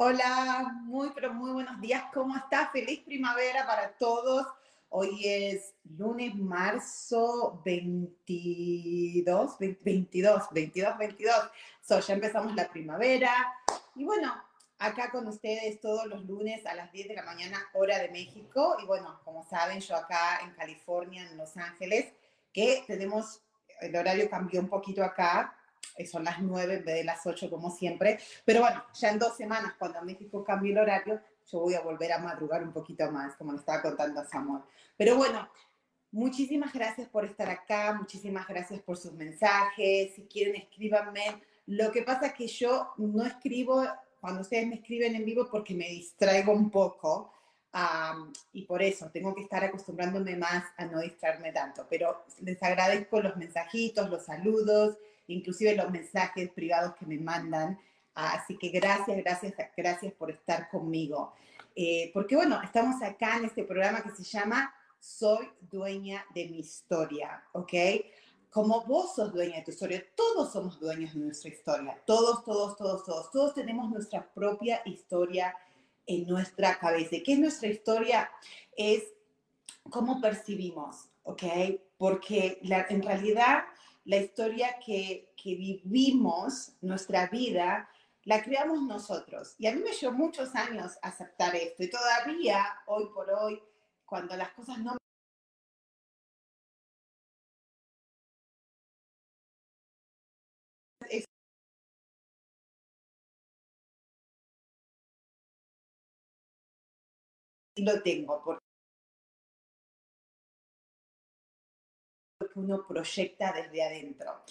Hola, muy pero muy buenos días. ¿Cómo está? Feliz primavera para todos. Hoy es lunes, marzo 22, 22, 22, 22. So, ya empezamos la primavera. Y bueno, acá con ustedes todos los lunes a las 10 de la mañana, hora de México. Y bueno, como saben, yo acá en California, en Los Ángeles, que tenemos, el horario cambió un poquito acá, son las 9 en vez de las 8 como siempre. Pero bueno, ya en dos semanas, cuando México cambie el horario, yo voy a volver a madrugar un poquito más, como le estaba contando a Samuel. Pero bueno, muchísimas gracias por estar acá, muchísimas gracias por sus mensajes. Si quieren, escríbanme. Lo que pasa es que yo no escribo cuando ustedes me escriben en vivo porque me distraigo un poco. y por eso tengo que estar acostumbrándome más a no distraerme tanto. Pero les agradezco los mensajitos, los saludos inclusive los mensajes privados que me mandan. Así que gracias, gracias, gracias por estar conmigo. Eh, porque bueno, estamos acá en este programa que se llama Soy dueña de mi historia, ¿ok? Como vos sos dueña de tu historia, todos somos dueños de nuestra historia, todos, todos, todos, todos, todos tenemos nuestra propia historia en nuestra cabeza. ¿Qué es nuestra historia? Es cómo percibimos, ¿ok? Porque en realidad la historia que, vivimos, nuestra vida, la creamos nosotros. Y a mí me llevó muchos años aceptar esto. Y todavía, hoy por hoy, cuando las cosas no lo tengo, porque uno proyecta desde adentro.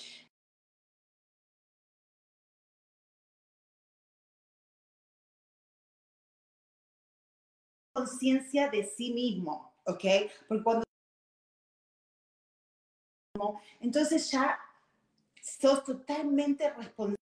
conciencia de sí mismo, ¿ok? Porque cuando entonces ya sos totalmente responsable.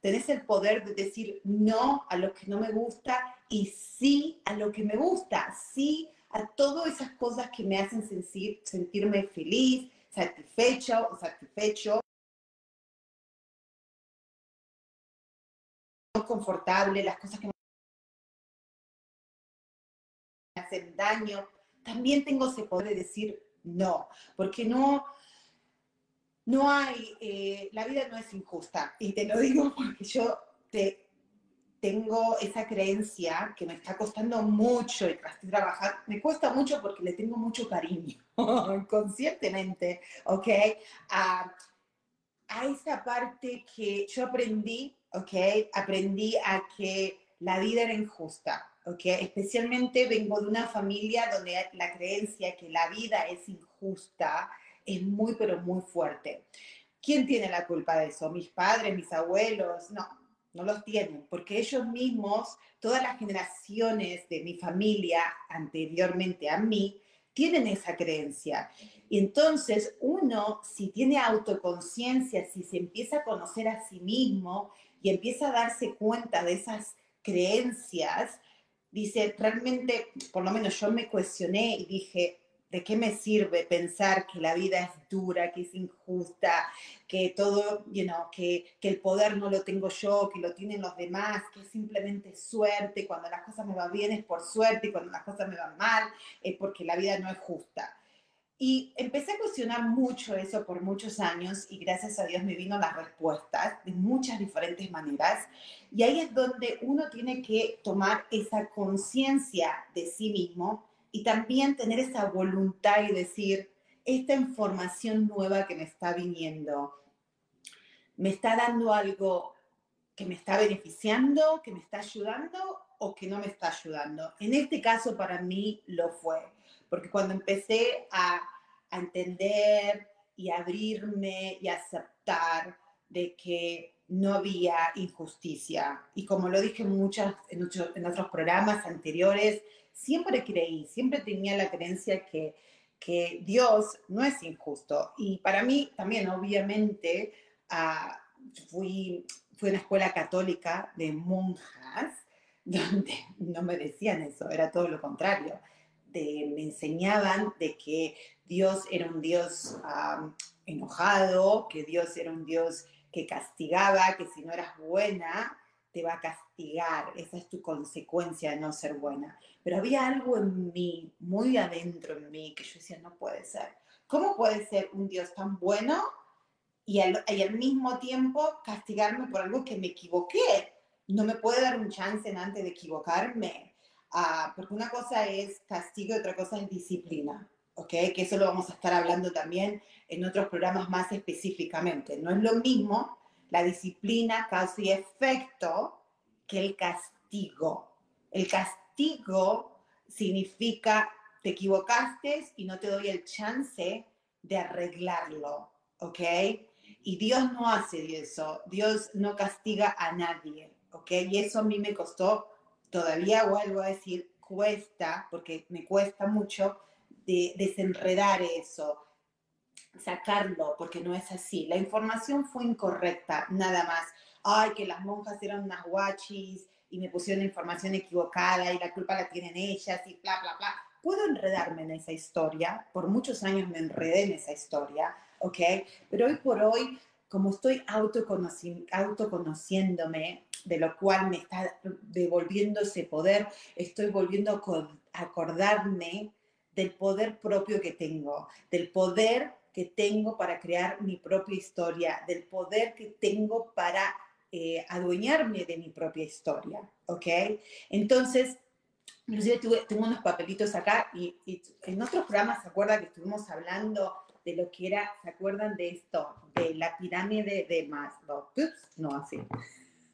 Tenés el poder de decir no a lo que no me gusta y sí a lo que me gusta, sí a todas esas cosas que me hacen sentir, sentirme feliz, satisfecho o satisfecho. confortable, las cosas que me hacen daño, también tengo ese poder de decir no, porque no, no hay, eh, la vida no es injusta. Y te lo digo porque yo te, tengo esa creencia que me está costando mucho y trabajar, me cuesta mucho porque le tengo mucho cariño, inconscientemente, ¿ok? A, a esa parte que yo aprendí, ¿ok? Aprendí a que la vida era injusta, ¿ok? Especialmente vengo de una familia donde la creencia que la vida es injusta es muy, pero muy fuerte. ¿Quién tiene la culpa de eso? ¿Mis padres, mis abuelos? No, no los tienen, porque ellos mismos, todas las generaciones de mi familia anteriormente a mí, tienen esa creencia. Y entonces uno, si tiene autoconciencia, si se empieza a conocer a sí mismo y empieza a darse cuenta de esas creencias, dice, realmente, por lo menos yo me cuestioné y dije, ¿de qué me sirve pensar que la vida es dura, que es injusta, que todo, you know, que, que el poder no lo tengo yo, que lo tienen los demás, que es simplemente suerte, cuando las cosas me van bien es por suerte y cuando las cosas me van mal es porque la vida no es justa. Y empecé a cuestionar mucho eso por muchos años y gracias a Dios me vino las respuestas de muchas diferentes maneras. Y ahí es donde uno tiene que tomar esa conciencia de sí mismo y también tener esa voluntad y decir, esta información nueva que me está viniendo, ¿me está dando algo que me está beneficiando, que me está ayudando o que no me está ayudando? En este caso para mí lo fue porque cuando empecé a, entender y abrirme y aceptar de que no había injusticia, y como lo dije muchas, en, en otros programas anteriores, siempre creí, siempre tenía la creencia que, que Dios no es injusto. Y para mí también, obviamente, uh, fui, fui a una escuela católica de monjas, donde no me decían eso, era todo lo contrario me enseñaban de que Dios era un Dios enojado, que Dios era un Dios que castigaba, que si no eras buena, te va a castigar. Esa es tu consecuencia de no ser buena. Pero había algo en mí, muy adentro en mí, que yo decía, no puede ser. ¿Cómo puede ser un Dios tan bueno y al, y al mismo tiempo castigarme por algo que me equivoqué? No me puede dar un chance en antes de equivocarme. Ah, porque una cosa es castigo y otra cosa es disciplina, ¿ok? Que eso lo vamos a estar hablando también en otros programas más específicamente. No es lo mismo la disciplina, causa y efecto que el castigo. El castigo significa te equivocaste y no te doy el chance de arreglarlo, ¿ok? Y Dios no hace eso, Dios no castiga a nadie, ¿ok? Y eso a mí me costó todavía vuelvo a decir, cuesta, porque me cuesta mucho de desenredar eso, sacarlo, porque no es así. La información fue incorrecta, nada más. Ay, que las monjas eran unas guachis y me pusieron información equivocada y la culpa la tienen ellas y bla, bla, bla. Puedo enredarme en esa historia, por muchos años me enredé en esa historia, ¿ok? Pero hoy por hoy, como estoy autoconoci autoconociéndome, de lo cual me está devolviendo ese poder, estoy volviendo a acordarme del poder propio que tengo, del poder que tengo para crear mi propia historia, del poder que tengo para eh, adueñarme de mi propia historia, ¿ok? Entonces, inclusive tuve, tengo unos papelitos acá y, en otros programas, ¿se acuerdan que estuvimos hablando de lo que era, ¿se acuerdan de esto? De la pirámide de Maslow. Ups, no, así.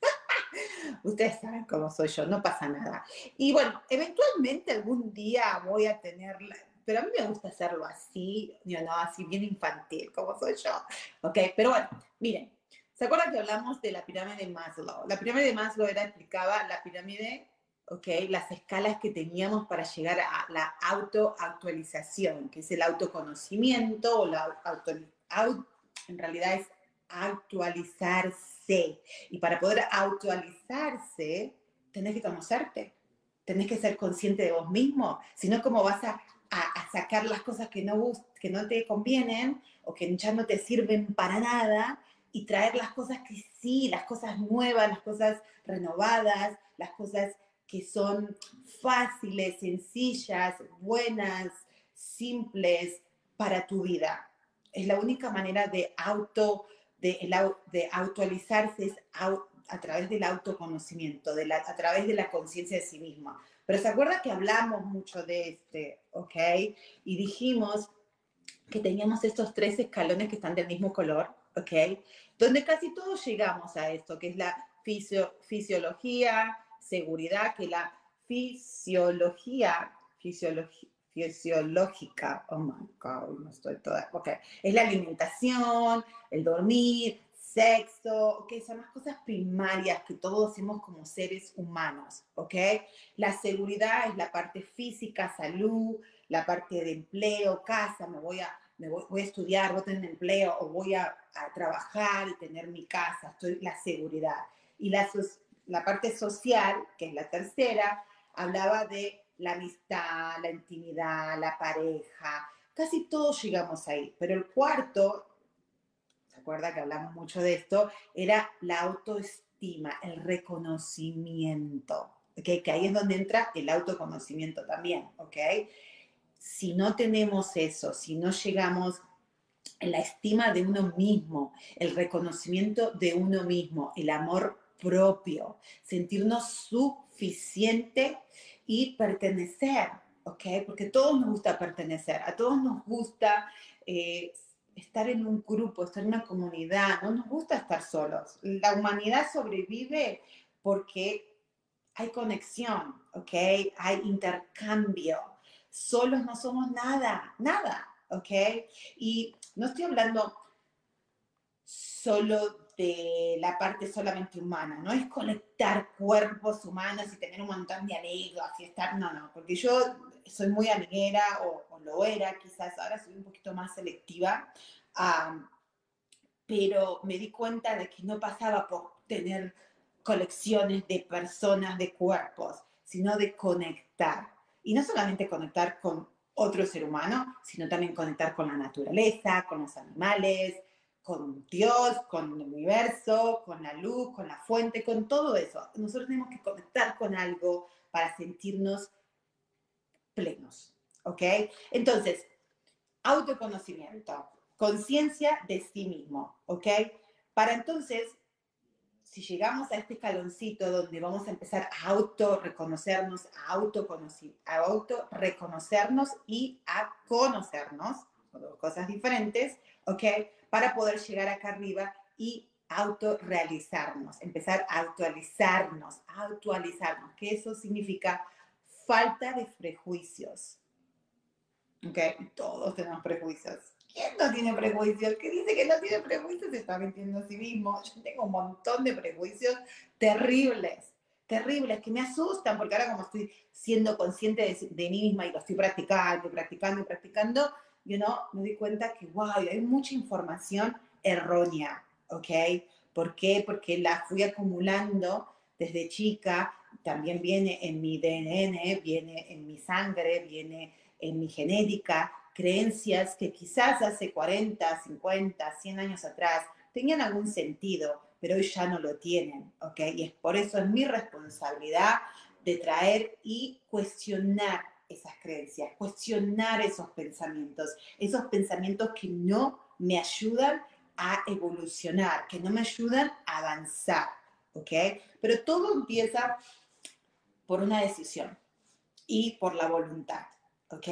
Ustedes saben cómo soy yo, no pasa nada. Y bueno, eventualmente algún día voy a tenerla, pero a mí me gusta hacerlo así, no, así bien infantil, como soy yo. Ok, pero bueno, miren, ¿se acuerdan que hablamos de la pirámide de Maslow? La pirámide de Maslow era, explicaba la pirámide, ok, las escalas que teníamos para llegar a la autoactualización, que es el autoconocimiento o la auto, en realidad es actualizarse. Y para poder actualizarse, tenés que conocerte, tenés que ser consciente de vos mismo, si no, ¿cómo vas a, a, sacar las cosas que no, que no te convienen o que ya no te sirven para nada y traer las cosas que sí, las cosas nuevas, las cosas renovadas, las cosas que son fáciles, sencillas, buenas, simples para tu vida. Es la única manera de auto de, de actualizarse es a través del autoconocimiento, de la, a través de la conciencia de sí misma. Pero se acuerda que hablamos mucho de este, ¿ok? Y dijimos que teníamos estos tres escalones que están del mismo color, ¿ok? Donde casi todos llegamos a esto, que es la fisiología, seguridad, que la fisiología, fisiología, fisiológica. Oh my God, no estoy toda. Ok, es la alimentación, el dormir, sexo, ok, son las cosas primarias que todos hacemos como seres humanos, ok. La seguridad es la parte física, salud, la parte de empleo, casa, me voy a, me voy, a estudiar, voy a tener empleo o voy a, a, trabajar y tener mi casa, estoy la seguridad. Y la, la parte social, que es la tercera, hablaba de la amistad, la intimidad, la pareja, casi todos llegamos ahí, pero el cuarto, ¿se acuerda que hablamos mucho de esto? Era la autoestima, el reconocimiento. Que ahí es donde entra el autoconocimiento también, ¿ok? si no tenemos eso, si no llegamos a la estima de uno mismo, el reconocimiento de uno mismo, el amor propio, sentirnos suficiente y pertenecer, ¿ok? Porque a todos nos gusta pertenecer, a todos nos gusta eh, estar en un grupo, estar en una comunidad, no nos gusta estar solos. La humanidad sobrevive porque hay conexión, ¿ok? Hay intercambio. Solos no somos nada, nada, ¿ok? Y no estoy hablando solo de la parte solamente humana, no es conectar cuerpos humanos y tener un montón de amigos y estar, no, no, porque yo soy muy amiguera o, lo era, quizás ahora soy un poquito más selectiva, pero me di cuenta de que no pasaba por tener colecciones de personas, de cuerpos, sino de conectar. Y no solamente conectar con otro ser humano, sino también conectar con la naturaleza, con los animales, con Dios, con el universo, con la luz, con la fuente, con todo eso. Nosotros tenemos que conectar con algo para sentirnos plenos, ¿ok? Entonces, autoconocimiento, conciencia de sí mismo, ¿ok? Para entonces, si llegamos a este escaloncito donde vamos a empezar a auto-reconocernos, a auto-reconocernos y a conocernos, dos cosas diferentes, ¿ok? Para poder llegar acá arriba y autorrealizarnos, empezar a actualizarnos, actualizarnos, que eso significa falta de prejuicios. ¿Ok? Todos tenemos prejuicios. ¿Quién no tiene prejuicios? ¿Qué dice que no tiene prejuicios se está mintiendo a sí mismo. Yo tengo un montón de prejuicios terribles, terribles, que me asustan, porque ahora como estoy siendo consciente de, mí misma y lo estoy practicando, practicando practicando, yo no me doy cuenta que, wow, hay mucha información errónea, ¿ok? ¿Por qué? Porque la fui acumulando desde chica también viene en mi DNN, viene en mi sangre, viene en mi genética, creencias que quizás hace 40, 50, 100 años atrás tenían algún sentido, pero hoy ya no lo tienen, ¿ok? Y es por eso es mi responsabilidad de traer y cuestionar esas creencias, cuestionar esos pensamientos, esos pensamientos que no me ayudan a evolucionar, que no me ayudan a avanzar, ¿ok? Pero todo empieza por una decisión y por la voluntad, ¿ok?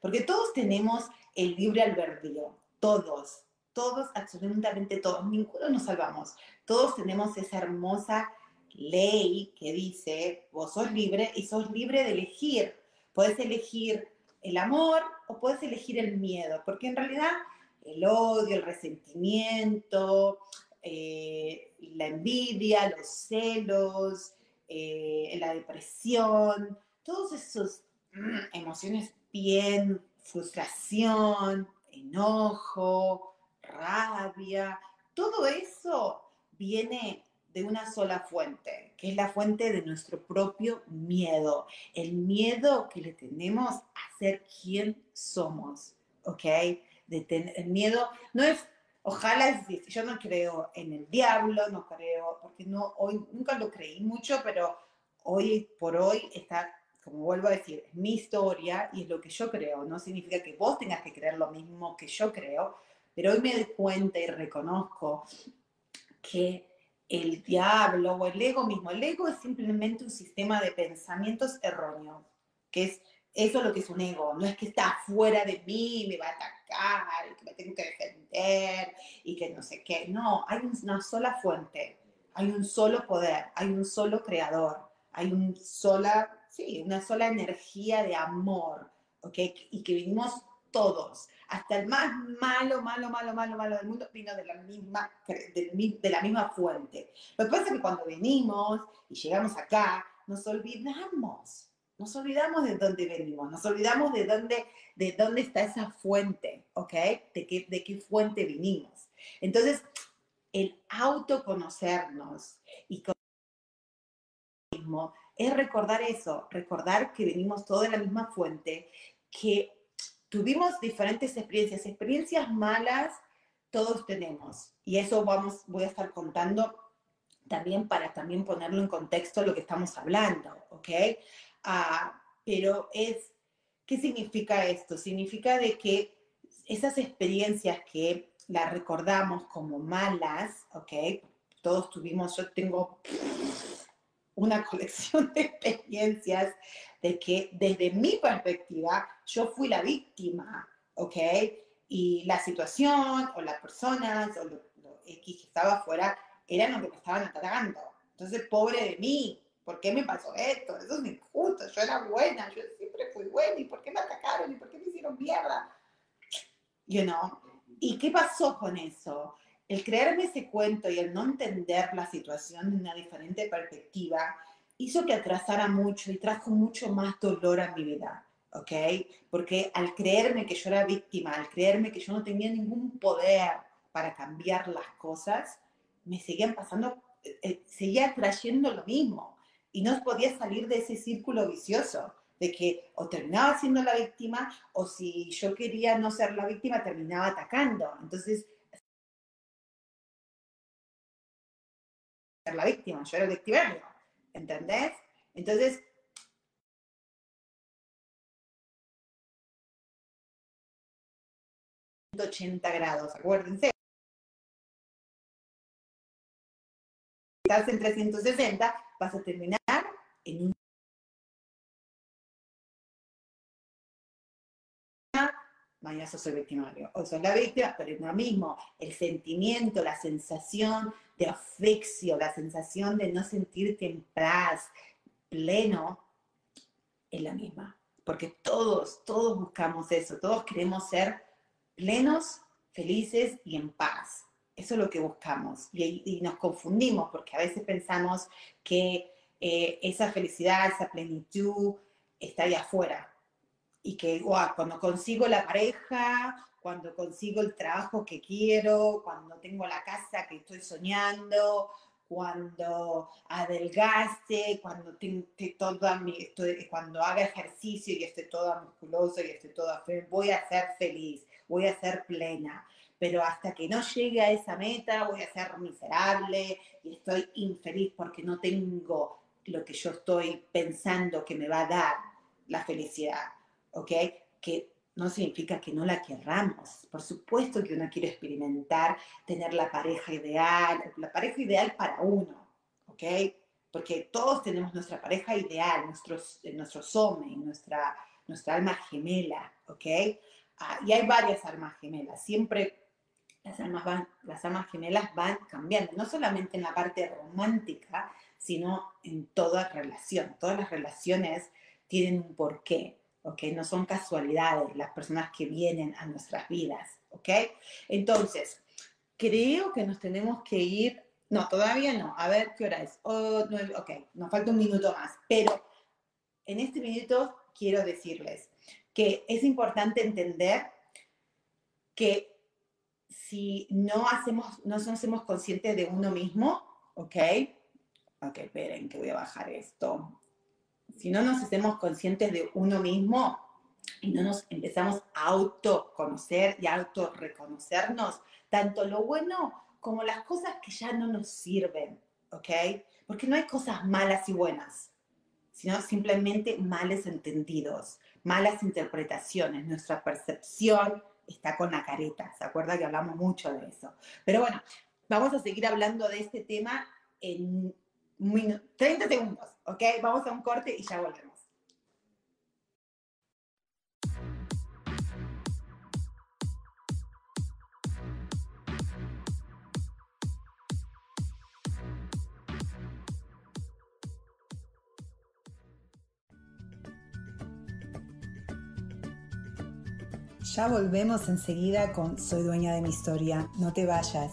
Porque todos tenemos el libre albedrío, todos, todos, absolutamente todos, ninguno nos salvamos. Todos tenemos esa hermosa ley que dice, vos sos libre y sos libre de elegir. Puedes elegir el amor o puedes elegir el miedo, porque en realidad el odio, el resentimiento, eh, la envidia, los celos, eh, la depresión, todos esos mm, emociones bien, frustración, enojo, rabia, todo eso viene de una sola fuente, que es la fuente de nuestro propio miedo, el miedo que le tenemos a ser quien somos, ¿ok? De tener, el miedo no es Ojalá Yo no creo en el diablo, no creo, porque no, hoy nunca lo creí mucho, pero hoy por hoy está, como vuelvo a decir, mi historia y es lo que yo creo. No significa que vos tengas que creer lo mismo que yo creo, pero hoy me doy cuenta y reconozco que el diablo o el ego mismo, el ego es simplemente un sistema de pensamientos erróneos, que es eso es lo que es un ego, no es que está fuera de mí, me va a atacar, y que me tengo que defender y que no sé qué. No, hay una sola fuente, hay un solo poder, hay un solo creador, hay un sola, sí, una sola energía de amor, ¿ok? Y que vinimos todos, hasta el más malo, malo, malo, malo, malo del mundo vino de la misma, de, la misma fuente. Lo que pasa es que cuando venimos y llegamos acá, nos olvidamos nos olvidamos de dónde venimos, nos olvidamos de dónde, de dónde está esa fuente, ¿ok? De qué, de qué fuente vinimos. Entonces, el autoconocernos y mismo es recordar eso, recordar que venimos todos de la misma fuente, que tuvimos diferentes experiencias, experiencias malas todos tenemos. Y eso vamos, voy a estar contando también para también ponerlo en contexto lo que estamos hablando, ¿ok? Ah, pero es ¿Qué significa esto? Significa de que esas experiencias que las recordamos como malas, ¿ok? Todos tuvimos, yo tengo una colección de experiencias de que desde mi perspectiva yo fui la víctima, ¿ok? Y la situación o las personas o lo, X que estaba afuera eran lo que me estaban atacando. Entonces, pobre de mí, ¿por qué me pasó esto? Eso es injusto, yo era buena, yo siempre fui buena, ¿y por qué me atacaron? ¿Y por qué me hicieron mierda? You know? ¿Y qué pasó con eso? El creerme ese cuento y el no entender la situación de una diferente perspectiva hizo que atrasara mucho y trajo mucho más dolor a mi vida, ¿ok? Porque al creerme que yo era víctima, al creerme que yo no tenía ningún poder para cambiar las cosas, me seguían pasando, eh, eh, seguía trayendo lo mismo y no podía salir de ese círculo vicioso de que o terminaba siendo la víctima o si yo quería no ser la víctima terminaba atacando. Entonces, ser la víctima, yo era el victimario. ¿entendés? Entonces, ...180 grados, acuérdense. Estás en 360, vas a terminar en un mañana soy victimario. O soy la víctima, pero es lo mismo. El sentimiento, la sensación de aflicción, la sensación de no sentirte en paz, pleno, es la misma. Porque todos, todos buscamos eso. Todos queremos ser plenos, felices y en paz. Eso es lo que buscamos. Y, nos confundimos porque a veces pensamos que eh, esa felicidad, esa plenitud está ahí afuera y que cuando consigo la pareja, cuando consigo el trabajo que quiero, cuando tengo la casa que estoy soñando, cuando adelgace, cuando, toda mi, estoy, cuando haga ejercicio y esté toda musculosa y esté toda voy a ser feliz, voy a ser plena. Pero hasta que no llegue a esa meta, voy a ser miserable y estoy infeliz porque no tengo lo que yo estoy pensando que me va a dar la felicidad. ¿ok? Que no significa que no la querramos. Por supuesto que uno quiere experimentar, tener la pareja ideal, la pareja ideal para uno, ¿ok? Porque todos tenemos nuestra pareja ideal, nuestros, nuestro some, nuestra, nuestra alma gemela, ¿ok? Ah, y hay varias almas gemelas, siempre las almas, van, las almas gemelas van cambiando, no solamente en la parte romántica, sino en toda relación. Todas las relaciones tienen un porqué. ¿Ok? No son casualidades las personas que vienen a nuestras vidas, ¿ok? Entonces, creo que nos tenemos que ir, no, todavía no, a ver qué hora es, oh, ok, nos falta un minuto más, pero en este minuto quiero decirles que es importante entender que si no hacemos, no somos conscientes de uno mismo, ¿ok? Ok, esperen que voy a bajar esto si no nos hacemos conscientes de uno mismo y no nos empezamos a autoconocer y a autorreconocernos, tanto lo bueno como las cosas que ya no nos sirven, ¿ok? Porque no hay cosas malas y buenas, sino simplemente males entendidos, malas interpretaciones. Nuestra percepción está con la careta, ¿se acuerda que hablamos mucho de eso? Pero bueno, vamos a seguir hablando de este tema en 30 segundos, ¿ok? Vamos a un corte y ya volvemos. Ya volvemos enseguida con Soy dueña de mi historia. No te vayas.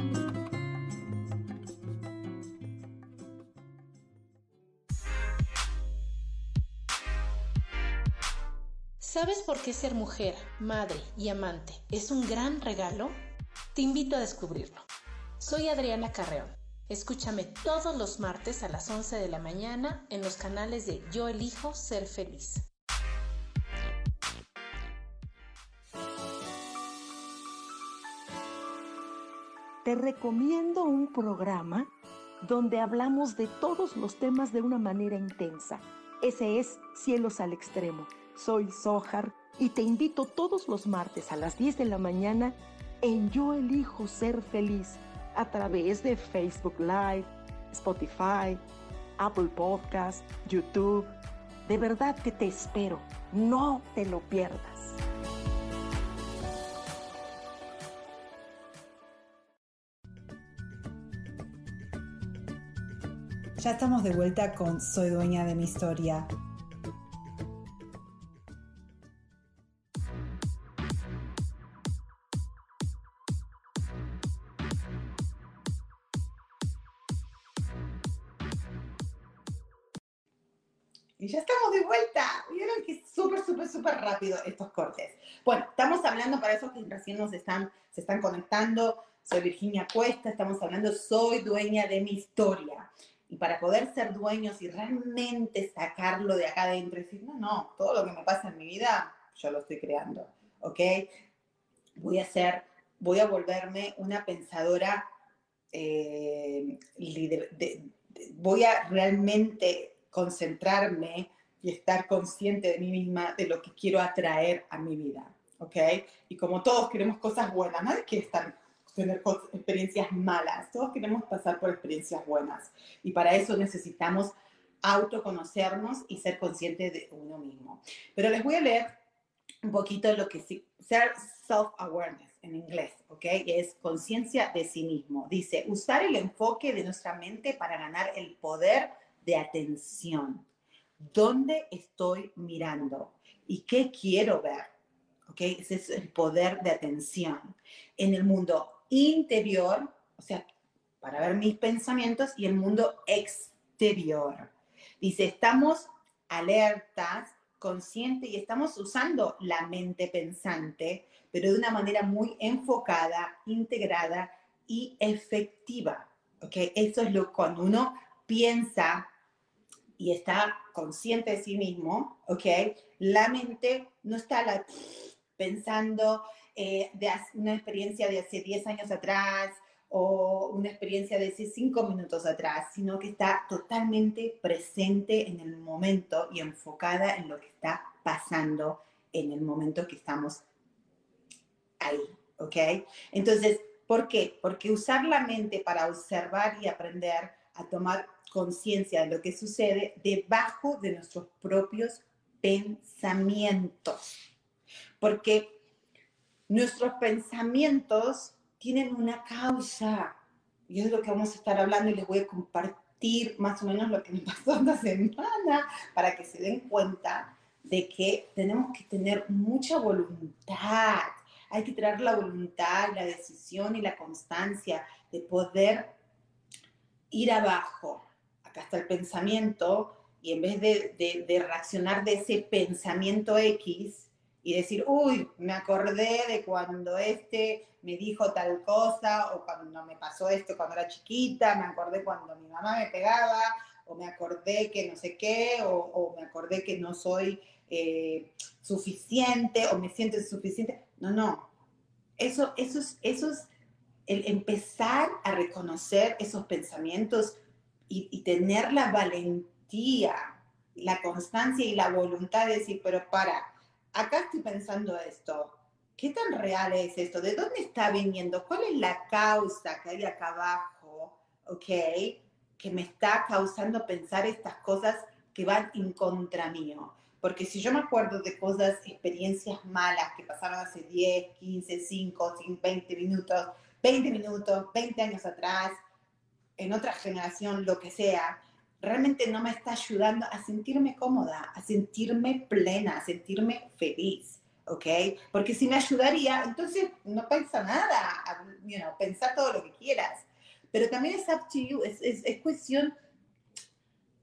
¿Sabes por qué ser mujer, madre y amante es un gran regalo? Te invito a descubrirlo. Soy Adriana Carreón. Escúchame todos los martes a las 11 de la mañana en los canales de Yo elijo ser feliz. Te recomiendo un programa donde hablamos de todos los temas de una manera intensa. Ese es Cielos al Extremo soy Sohar y te invito todos los martes a las 10 de la mañana en Yo elijo ser feliz a través de Facebook Live, Spotify, Apple Podcast, YouTube. De verdad que te espero. No te lo pierdas. Ya estamos de vuelta con Soy dueña de mi historia. Rápido estos cortes. Bueno, estamos hablando para esos que recién nos están, se están conectando. Soy Virginia Cuesta, estamos hablando, soy dueña de mi historia. Y para poder ser dueños y realmente sacarlo de acá adentro y decir, no, no, todo lo que me pasa en mi vida, yo lo estoy creando, ¿ok? Voy a ser, voy a volverme una pensadora, eh, voy a realmente concentrarme y estar consciente de mí misma, de lo que quiero atraer a mi vida, ¿ok? Y como todos queremos cosas buenas, nadie quiere estar, tener experiencias malas, todos queremos pasar por experiencias buenas. Y para eso necesitamos autoconocernos y ser conscientes de uno mismo. Pero les voy a leer un poquito lo que ser self-awareness en inglés, ¿ok? Es conciencia de sí mismo. Dice, usar el enfoque de nuestra mente para ganar el poder de atención. ¿Dónde estoy mirando? ¿Y qué quiero ver? ¿Ok? Ese es el poder de atención. En el mundo interior, o sea, para ver mis pensamientos y el mundo exterior. Dice, estamos alertas, conscientes y estamos usando la mente pensante, pero de una manera muy enfocada, integrada y efectiva. ¿Ok? Eso es lo cuando uno piensa y está consciente de sí mismo, ¿ok? La mente no está pensando eh, de una experiencia de hace 10 años atrás o una experiencia de hace 5 minutos atrás, sino que está totalmente presente en el momento y enfocada en lo que está pasando en el momento que estamos ahí, ¿ok? Entonces, ¿por qué? Porque usar la mente para observar y aprender a tomar conciencia de lo que sucede debajo de nuestros propios pensamientos. Porque nuestros pensamientos tienen una causa. Y es lo que vamos a estar hablando y les voy a compartir más o menos lo que me pasó esta semana para que se den cuenta de que tenemos que tener mucha voluntad. Hay que tener la voluntad, la decisión y la constancia de poder ir abajo acá está el pensamiento, y en vez de, reaccionar de ese pensamiento X y decir, uy, me acordé de cuando este me dijo tal cosa, o cuando me pasó esto cuando era chiquita, me acordé cuando mi mamá me pegaba, o me acordé que no sé qué, o, me acordé que no soy eh, suficiente, o me siento insuficiente. No, no. Eso, eso, es, eso es el empezar a reconocer esos pensamientos y, tener la valentía, la constancia y la voluntad de decir, pero para, acá estoy pensando esto, ¿qué tan real es esto? ¿De dónde está viniendo? ¿Cuál es la causa que hay acá abajo? ¿Ok? Que me está causando pensar estas cosas que van en contra mío. Porque si yo me acuerdo de cosas, experiencias malas que pasaron hace 10, 15, 5, 20 minutos, 20 minutos, 20 años atrás, en otra generación, lo que sea, realmente no me está ayudando a sentirme cómoda, a sentirme plena, a sentirme feliz, ¿ok? Porque si me ayudaría, entonces no piensa nada, you know, todo lo que quieras. Pero también es up to you, es, es, es cuestión,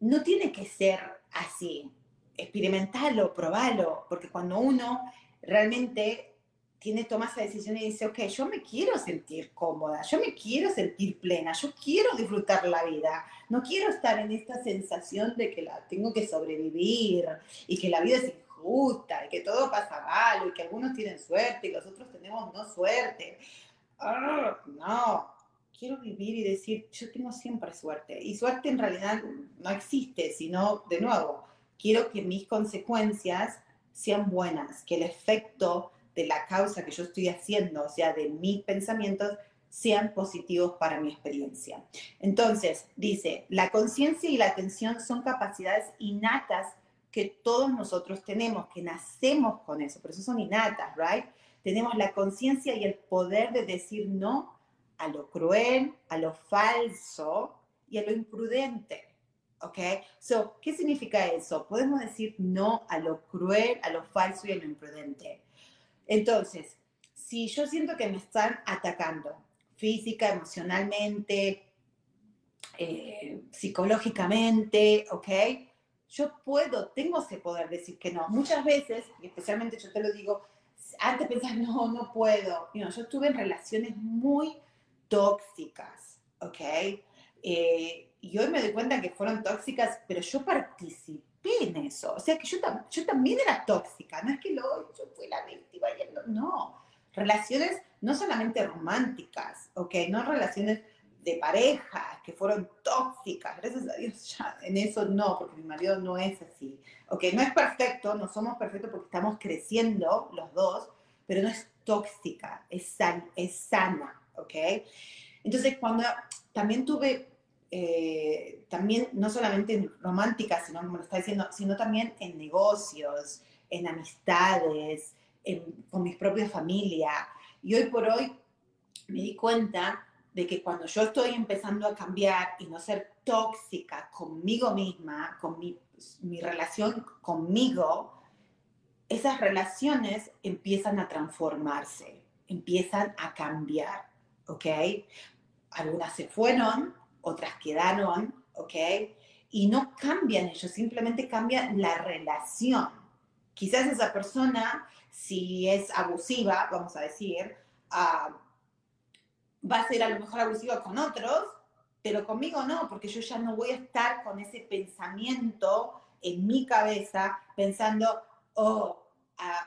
no tiene que ser así. experimentalo, probalo, porque cuando uno realmente tiene, toma esa decisión y dice, ok, yo me quiero sentir cómoda, yo me quiero sentir plena, yo quiero disfrutar la vida, no quiero estar en esta sensación de que la tengo que sobrevivir y que la vida es injusta y que todo pasa mal y que algunos tienen suerte y los otros tenemos no suerte. Ah, no, quiero vivir y decir, yo tengo siempre suerte. Y suerte en realidad no existe, sino, de nuevo, quiero que mis consecuencias sean buenas, que el efecto de la causa que yo estoy haciendo, o sea, de mis pensamientos, sean positivos para mi experiencia. Entonces, dice, la conciencia y la atención son capacidades innatas que todos nosotros tenemos, que nacemos con eso, por eso son innatas, ¿right? Tenemos la conciencia y el poder de decir no a lo cruel, a lo falso y a lo imprudente. ¿Ok? So, ¿qué significa eso? Podemos decir no a lo cruel, a lo falso y a lo imprudente. Entonces, si yo siento que me están atacando física, emocionalmente, eh, psicológicamente, ¿ok? Yo puedo, tengo ese poder decir que no. Muchas veces, y especialmente yo te lo digo, antes pensar, no, no puedo. yo estuve en relaciones muy tóxicas, ¿ok? Eh, y hoy me doy cuenta que fueron tóxicas, pero yo participé en eso. O sea que yo, yo también era tóxica, no es que lo, yo fui la víctima, no. Relaciones no solamente románticas, ¿ok? No relaciones de pareja que fueron tóxicas, gracias a Dios ya en eso no, porque mi marido no es así. ¿Ok? No es perfecto, no somos perfectos porque estamos creciendo los dos, pero no es tóxica, es, es sana, ¿ok? Entonces, cuando también tuve eh, también no solamente en romántica, sino como lo está diciendo, sino también en negocios, en amistades, con mi propia familia. Y hoy por hoy me di cuenta de que cuando yo estoy empezando a cambiar y no ser tóxica conmigo misma, con mi, mi relación conmigo, esas relaciones empiezan a transformarse, empiezan a cambiar, ¿ok? Algunas se fueron, otras quedaron, ¿ok? Y no cambian ellos, simplemente cambian la relación. Quizás esa persona, si es abusiva, vamos a decir, ah, va a ser a lo mejor abusiva con otros, pero conmigo no, porque yo ya no voy a estar con ese pensamiento en mi cabeza pensando, oh, a,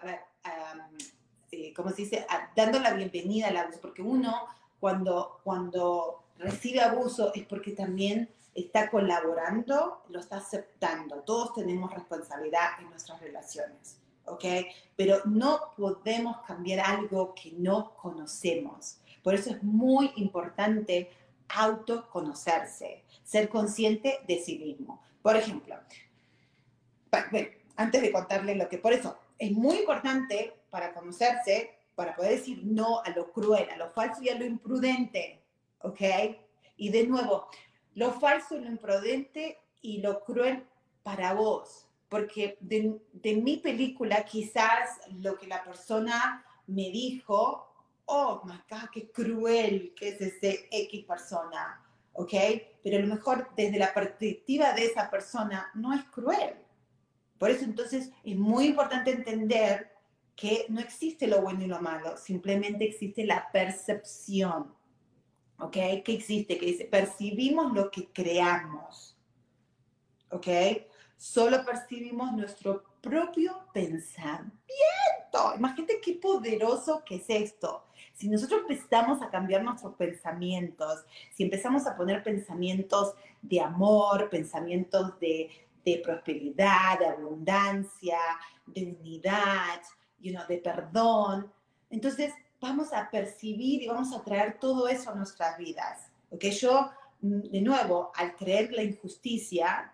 eh, ¿cómo se dice? dando la bienvenida al abuso, porque uno cuando, cuando recibe abuso es porque también está colaborando, lo está aceptando. Todos tenemos responsabilidad en nuestras relaciones, ¿ok? Pero no podemos cambiar algo que no conocemos. Por eso es muy importante autoconocerse, ser consciente de sí mismo. Por ejemplo, bueno, antes de contarle lo que, por eso es muy importante para conocerse, para poder decir no a lo cruel, a lo falso y a lo imprudente, ¿ok? Y de nuevo, lo falso, lo imprudente y lo cruel para vos, porque de, mi película quizás lo que la persona me dijo, oh, my God, qué cruel que es ese X persona, ¿ok? Pero a lo mejor desde la perspectiva de esa persona no es cruel. Por eso entonces es muy importante entender que no existe lo bueno y lo malo, simplemente existe la percepción. ¿Ok? ¿Qué existe? Que dice, percibimos lo que creamos, ¿ok? Solo percibimos nuestro propio pensamiento. Imagínate qué poderoso que es esto. Si nosotros empezamos a cambiar nuestros pensamientos, si empezamos a poner pensamientos de amor, pensamientos de, de prosperidad, de abundancia, de unidad, you know, de perdón, entonces vamos a percibir y vamos a traer todo eso a nuestras vidas. Porque yo, mm, de nuevo, al creer la injusticia,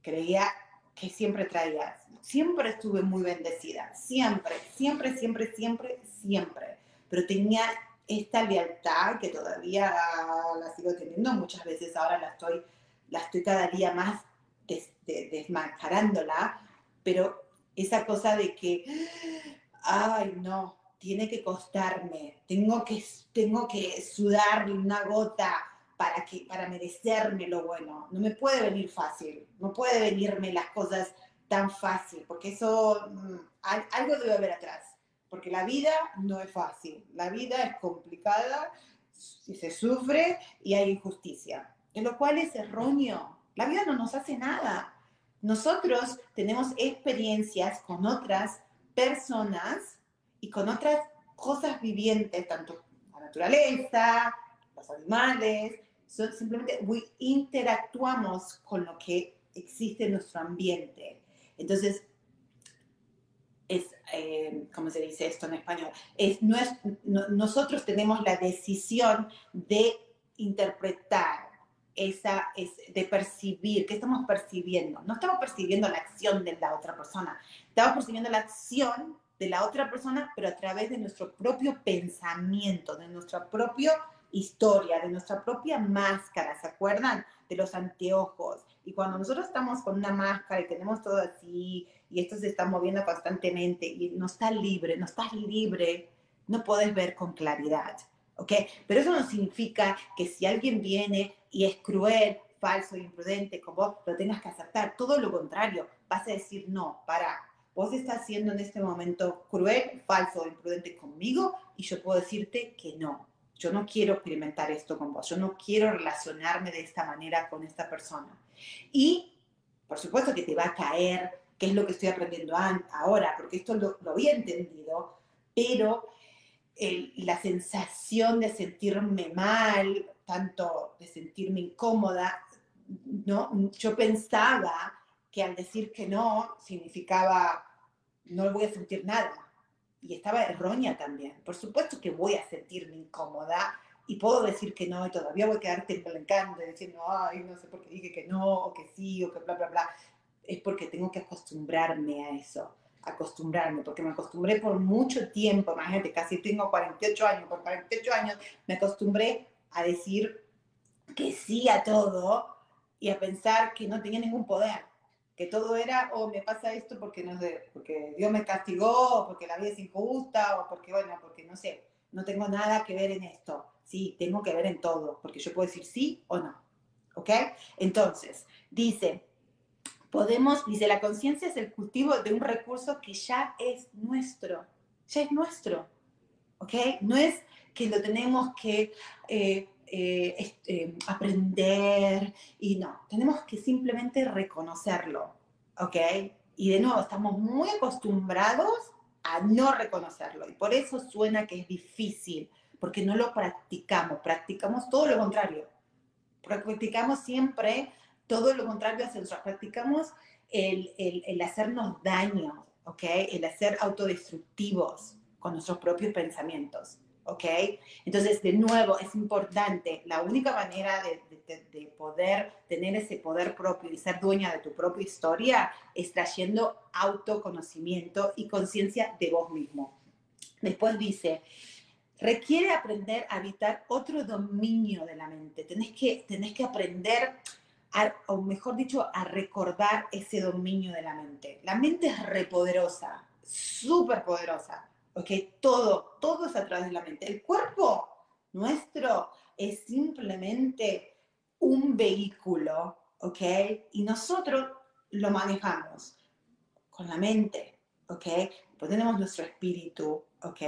creía que siempre traía, siempre estuve muy bendecida, siempre, siempre, siempre, siempre, siempre. Pero tenía esta lealtad que todavía la sigo teniendo, muchas veces ahora la estoy, la estoy cada día más desmascarándola, pero esa cosa de que, ay, no, tiene que costarme, tengo que, tengo que sudar una gota para, que, para merecerme lo bueno. No me puede venir fácil, no puede venirme las cosas tan fácil, porque eso, mm, algo debe haber atrás, porque la vida no es fácil, la vida es complicada, si se sufre y hay injusticia, en lo cual es erróneo. La vida no nos hace nada. Nosotros tenemos experiencias con otras personas y con otras cosas vivientes, tanto la naturaleza, los animales, son simplemente interactuamos con lo que existe en nuestro ambiente. Entonces, es, eh, ¿cómo se dice esto en español? Es, nosotros tenemos la decisión de interpretar esa, es, de percibir, ¿qué estamos percibiendo? No estamos percibiendo la acción de la otra persona, estamos percibiendo la acción de la otra persona, pero a través de nuestro propio pensamiento, de nuestra propia historia, de nuestra propia máscara, ¿se acuerdan? De los anteojos. Y cuando nosotros estamos con una máscara y tenemos todo así, y esto se está moviendo constantemente, y no está libre, no estás libre, no puedes ver con claridad, ¿ok? Pero eso no significa que si alguien viene y es cruel, falso, imprudente con vos, lo tengas que aceptar. Todo lo contrario, vas a decir, no, para, vos estás siendo en este momento cruel, falso, imprudente conmigo y yo puedo decirte que no. Yo no quiero experimentar esto con vos, yo no quiero relacionarme de esta manera con esta persona. Y por supuesto que te va a caer qué es lo que estoy aprendiendo ahora, porque esto lo, había entendido, pero la sensación de sentirme mal, tanto de sentirme incómoda, ¿no? Yo pensaba que al decir que no significaba no voy a sentir nada. Y estaba errónea también. Por supuesto que voy a sentirme incómoda y puedo decir que no y todavía voy a quedar temblando y diciendo, ay, no sé por qué dije que no, o que sí, o que bla, bla, bla. Es porque tengo que acostumbrarme a eso, acostumbrarme, porque me acostumbré por mucho tiempo, imagínate, casi tengo 48 años, por 48 años me acostumbré a decir que sí a todo y a pensar que no tenía ningún poder que todo era, oh, me pasa esto porque, no porque Dios me castigó, porque la vida es injusta, o porque, bueno, porque no sé, no tengo nada que ver en esto. Sí, tengo que ver en todo, porque yo puedo decir sí o no. ¿Ok? Entonces, dice, podemos, dice, la conciencia es el cultivo de un recurso que ya es nuestro, ya es nuestro. ¿Ok? No es que lo tenemos que eh, eh, este, aprender y no, tenemos que simplemente reconocerlo, ¿ok? Y de nuevo, estamos muy acostumbrados a no reconocerlo y por eso suena que es difícil, porque no lo practicamos, practicamos todo lo contrario, practicamos siempre todo lo contrario a nosotros, practicamos el, el hacernos daño, ¿ok? El hacer autodestructivos con nuestros propios pensamientos. ¿Ok? Entonces, de nuevo, es importante, la única manera de, poder tener ese poder propio y ser dueña de tu propia historia es trayendo autoconocimiento y conciencia de vos mismo. Después dice, requiere aprender a habitar otro dominio de la mente. Tenés que, tenés que aprender, o mejor dicho, a recordar ese dominio de la mente. La mente es repoderosa, súper poderosa ¿ok? Todo, todo es a través de la mente. El cuerpo nuestro es simplemente un vehículo, ¿ok? Y nosotros lo manejamos con la mente, ¿ok? Pues tenemos nuestro espíritu, ¿ok?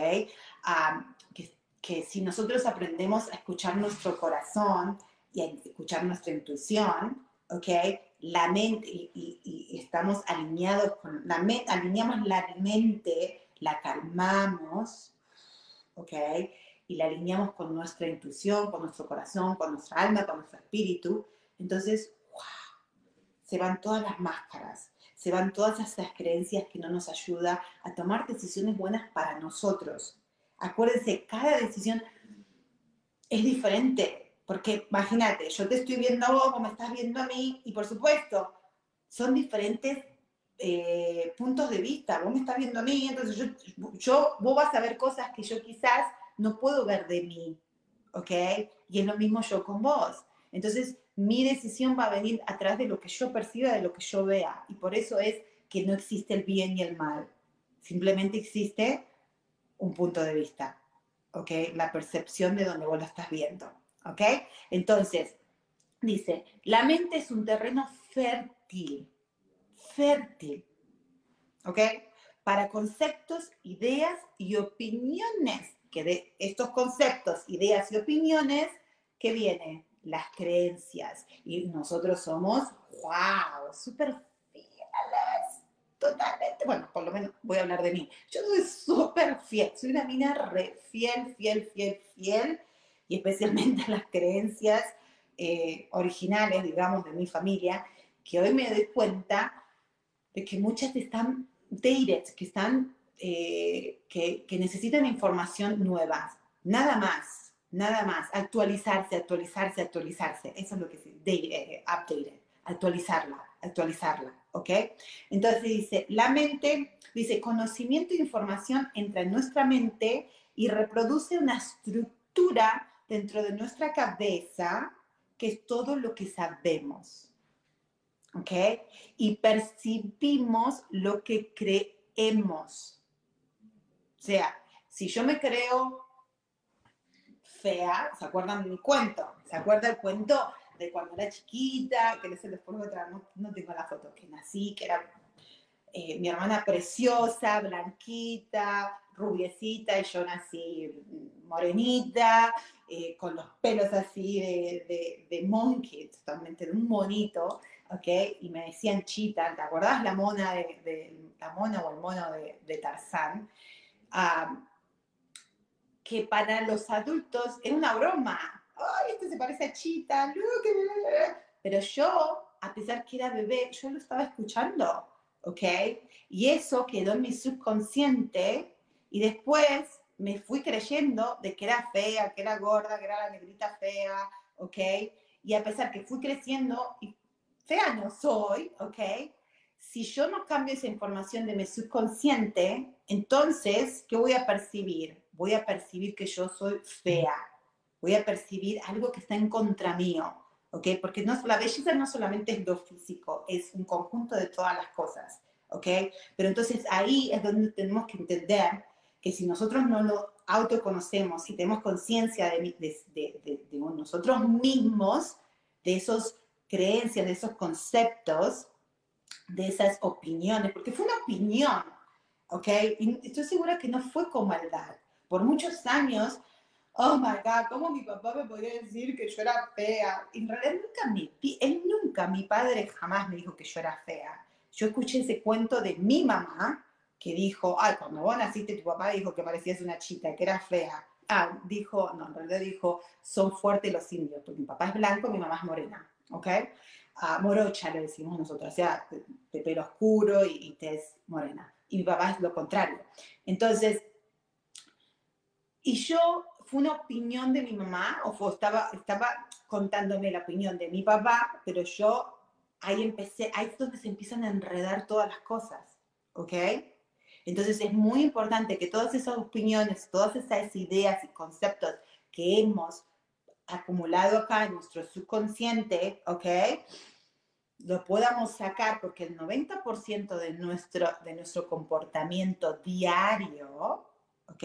que, que, si nosotros aprendemos a escuchar nuestro corazón y a escuchar nuestra intuición, ¿ok? La mente, y estamos alineados con la mente, alineamos la mente la calmamos, ¿ok? Y la alineamos con nuestra intuición, con nuestro corazón, con nuestra alma, con nuestro espíritu. Entonces, se van todas las máscaras, se van todas esas creencias que no nos ayudan a tomar decisiones buenas para nosotros. Acuérdense, cada decisión es diferente, porque imagínate, yo te estoy viendo a vos, me estás viendo a mí, y por supuesto, son diferentes eh, puntos de vista. Vos me estás viendo a mí, entonces yo, yo, vos vas a ver cosas que yo quizás no puedo ver de mí, ¿ok? Y es lo mismo yo con vos. Entonces, mi decisión va a venir a través de lo que yo perciba, de lo que yo vea. Y por eso es que no existe el bien y el mal. Simplemente existe un punto de vista, ¿ok? La percepción de donde vos lo estás viendo, ¿ok? Entonces, dice, la mente es un terreno fértil fértil ¿ok? Para conceptos, ideas y opiniones, que de estos conceptos, ideas y opiniones, ¿qué viene? Las creencias. Y nosotros somos, wow, súper fieles, totalmente, bueno, por lo menos voy a hablar de mí. Yo soy súper fiel, soy una mina re fiel, fiel, fiel, fiel, y especialmente las creencias eh, originales, digamos, de mi familia, que hoy me doy cuenta de que muchas están dated, que están, eh, que, que, necesitan información nueva. Nada más, nada más. Actualizarse, actualizarse, actualizarse. Eso es lo que es eh, updated, actualizarla, actualizarla, ¿ok? Entonces dice, la mente, dice, conocimiento e información entra en nuestra mente y reproduce una estructura dentro de nuestra cabeza que es todo lo que sabemos. ¿Ok? Y percibimos lo que creemos. O sea, si yo me creo fea, ¿se acuerdan de mi cuento? ¿Se acuerda el cuento de cuando era chiquita? Que les después otra, no, no tengo la foto, que nací, que era eh, mi hermana preciosa, blanquita, rubiecita, y yo nací morenita, eh, con los pelos así de, de, monkey, totalmente de un monito, ¿ok? Y me decían chita, ¿te acordás la mona, de, la mona o el mono de, Tarzán? que para los adultos era una broma. ¡Ay, este se parece a Chita! Pero yo, a pesar que era bebé, yo lo estaba escuchando ¿ok? Y eso quedó en mi subconsciente y después me fui creyendo de que era fea, que era gorda, que era la negrita fea, ¿ok? Y a pesar que fui creciendo, y fea no soy, ¿ok? Si yo no cambio esa información de mi subconsciente, entonces, ¿qué voy a percibir? Voy a percibir que yo soy fea. Voy a percibir algo que está en contra mío. ¿ok? Porque no, la belleza no solamente es lo físico, es un conjunto de todas las cosas, ¿ok? Pero entonces ahí es donde tenemos que entender que si nosotros no lo autoconocemos, si tenemos conciencia de, de, de, de, nosotros mismos, de esas creencias, de esos conceptos, de esas opiniones, porque fue una opinión, ¿ok? Y estoy segura que no fue con maldad. Por muchos años oh my God, ¿cómo mi papá me podía decir que yo era fea? En realidad nunca me, él nunca, mi padre jamás me dijo que yo era fea. Yo escuché ese cuento de mi mamá que dijo, ay, cuando vos naciste tu papá dijo que parecías una chica, que era fea. Ah, dijo, no, en realidad dijo, son fuertes los indios, porque mi papá es blanco, mi mamá es morena, ¿ok? Ah, morocha le decimos nosotros, o sea, de, pelo oscuro y, y tez morena. Y mi papá es lo contrario. Entonces, y yo fue una opinión de mi mamá, o estaba, estaba contándome la opinión de mi papá, pero yo ahí empecé, ahí es donde se empiezan a enredar todas las cosas, ¿ok? Entonces es muy importante que todas esas opiniones, todas esas ideas y conceptos que hemos acumulado acá en nuestro subconsciente, ¿ok? Lo podamos sacar porque el 90% de nuestro, de nuestro comportamiento diario, ¿ok?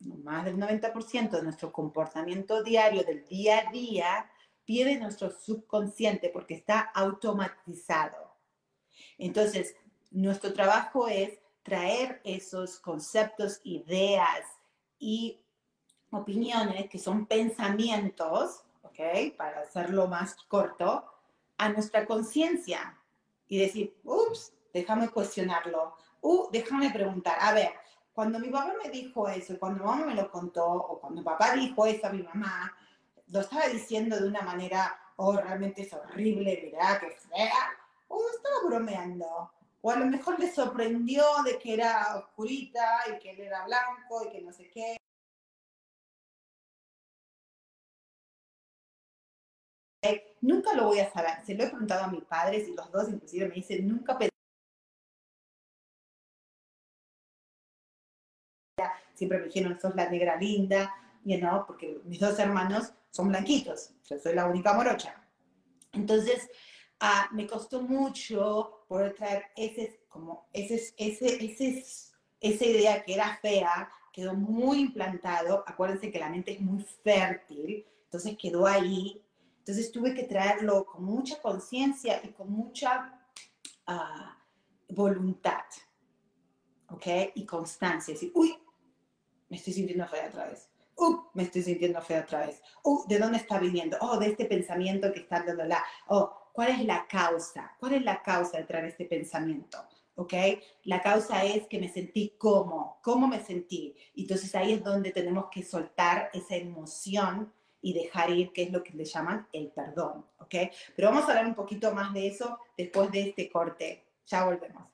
más del 90% de nuestro comportamiento diario, del día a día, viene nuestro subconsciente porque está automatizado. Entonces, nuestro trabajo es traer esos conceptos, ideas y opiniones que son pensamientos, ¿ok? Para hacerlo más corto, a nuestra conciencia y decir, ups, déjame cuestionarlo, uh, déjame preguntar, a ver, cuando mi papá me dijo eso, cuando mi mamá me lo contó, o cuando mi papá dijo eso a mi mamá, lo estaba diciendo de una manera, oh, realmente es horrible, mirá, qué fea, o estaba bromeando. O a lo mejor le sorprendió de que era oscurita y que él era blanco y que no sé qué. Nunca lo voy a saber. Se lo he preguntado a mis padres y los dos inclusive me dicen, nunca pensé siempre me dijeron, sos la negra linda, y no, porque mis dos hermanos son blanquitos, yo soy la única morocha. Entonces, ah, me costó mucho poder traer ese, como ese, ese, ese, esa idea que era fea, quedó muy implantado, acuérdense que la mente es muy fértil, entonces quedó ahí, entonces tuve que traerlo con mucha conciencia y con mucha uh, voluntad, ¿ok? Y constancia, decir, uy, me estoy sintiendo fea otra vez. Uh, me estoy sintiendo fea otra vez. Uh, ¿de dónde está viniendo? Oh, de este pensamiento que está dando la. Oh, ¿cuál es la causa? ¿Cuál es la causa de traer este pensamiento? ¿Ok? La causa es que me sentí como, ¿cómo me sentí? Entonces ahí es donde tenemos que soltar esa emoción y dejar ir, que es lo que le llaman el perdón, ¿ok? Pero vamos a hablar un poquito más de eso después de este corte. Ya volvemos.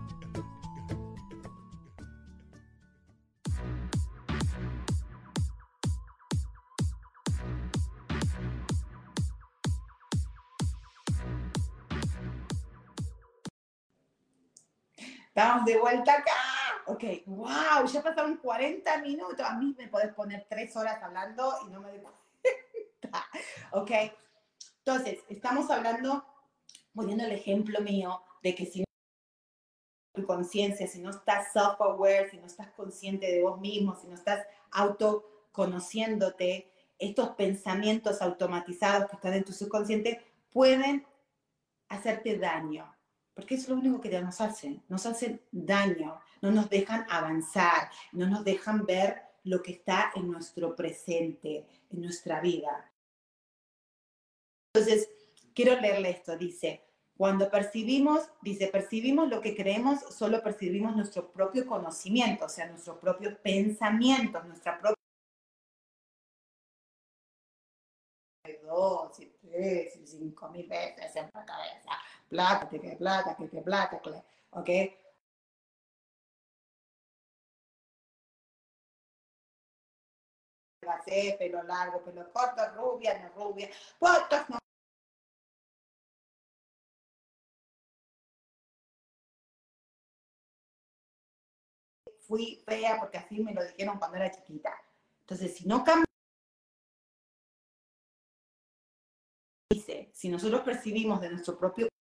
Estamos de vuelta acá. Ok, wow, ya pasaron 40 minutos. A mí me podés poner tres horas hablando y no me doy cuenta. Ok, entonces, estamos hablando, poniendo el ejemplo mío de que si no tu conciencia, si no estás self-aware, si no estás consciente de vos mismo, si no estás autoconociéndote, estos pensamientos automatizados que están en tu subconsciente pueden hacerte daño porque es lo único que nos hacen, nos hacen daño, no nos dejan avanzar, no nos dejan ver lo que está en nuestro presente, en nuestra vida. Entonces, quiero leerle esto, dice, cuando percibimos, dice, percibimos lo que creemos, solo percibimos nuestro propio conocimiento, o sea, nuestros propios pensamientos, nuestra propia dos y tres y cinco mil veces en la cabeza plata, que que plata, que que plata, ¿ok? pelo largo, pelo corto, rubia, no rubia, fotos, no. Fui fea porque así me lo dijeron cuando era chiquita. Entonces, si no cambia, dice, si nosotros percibimos de nuestro propio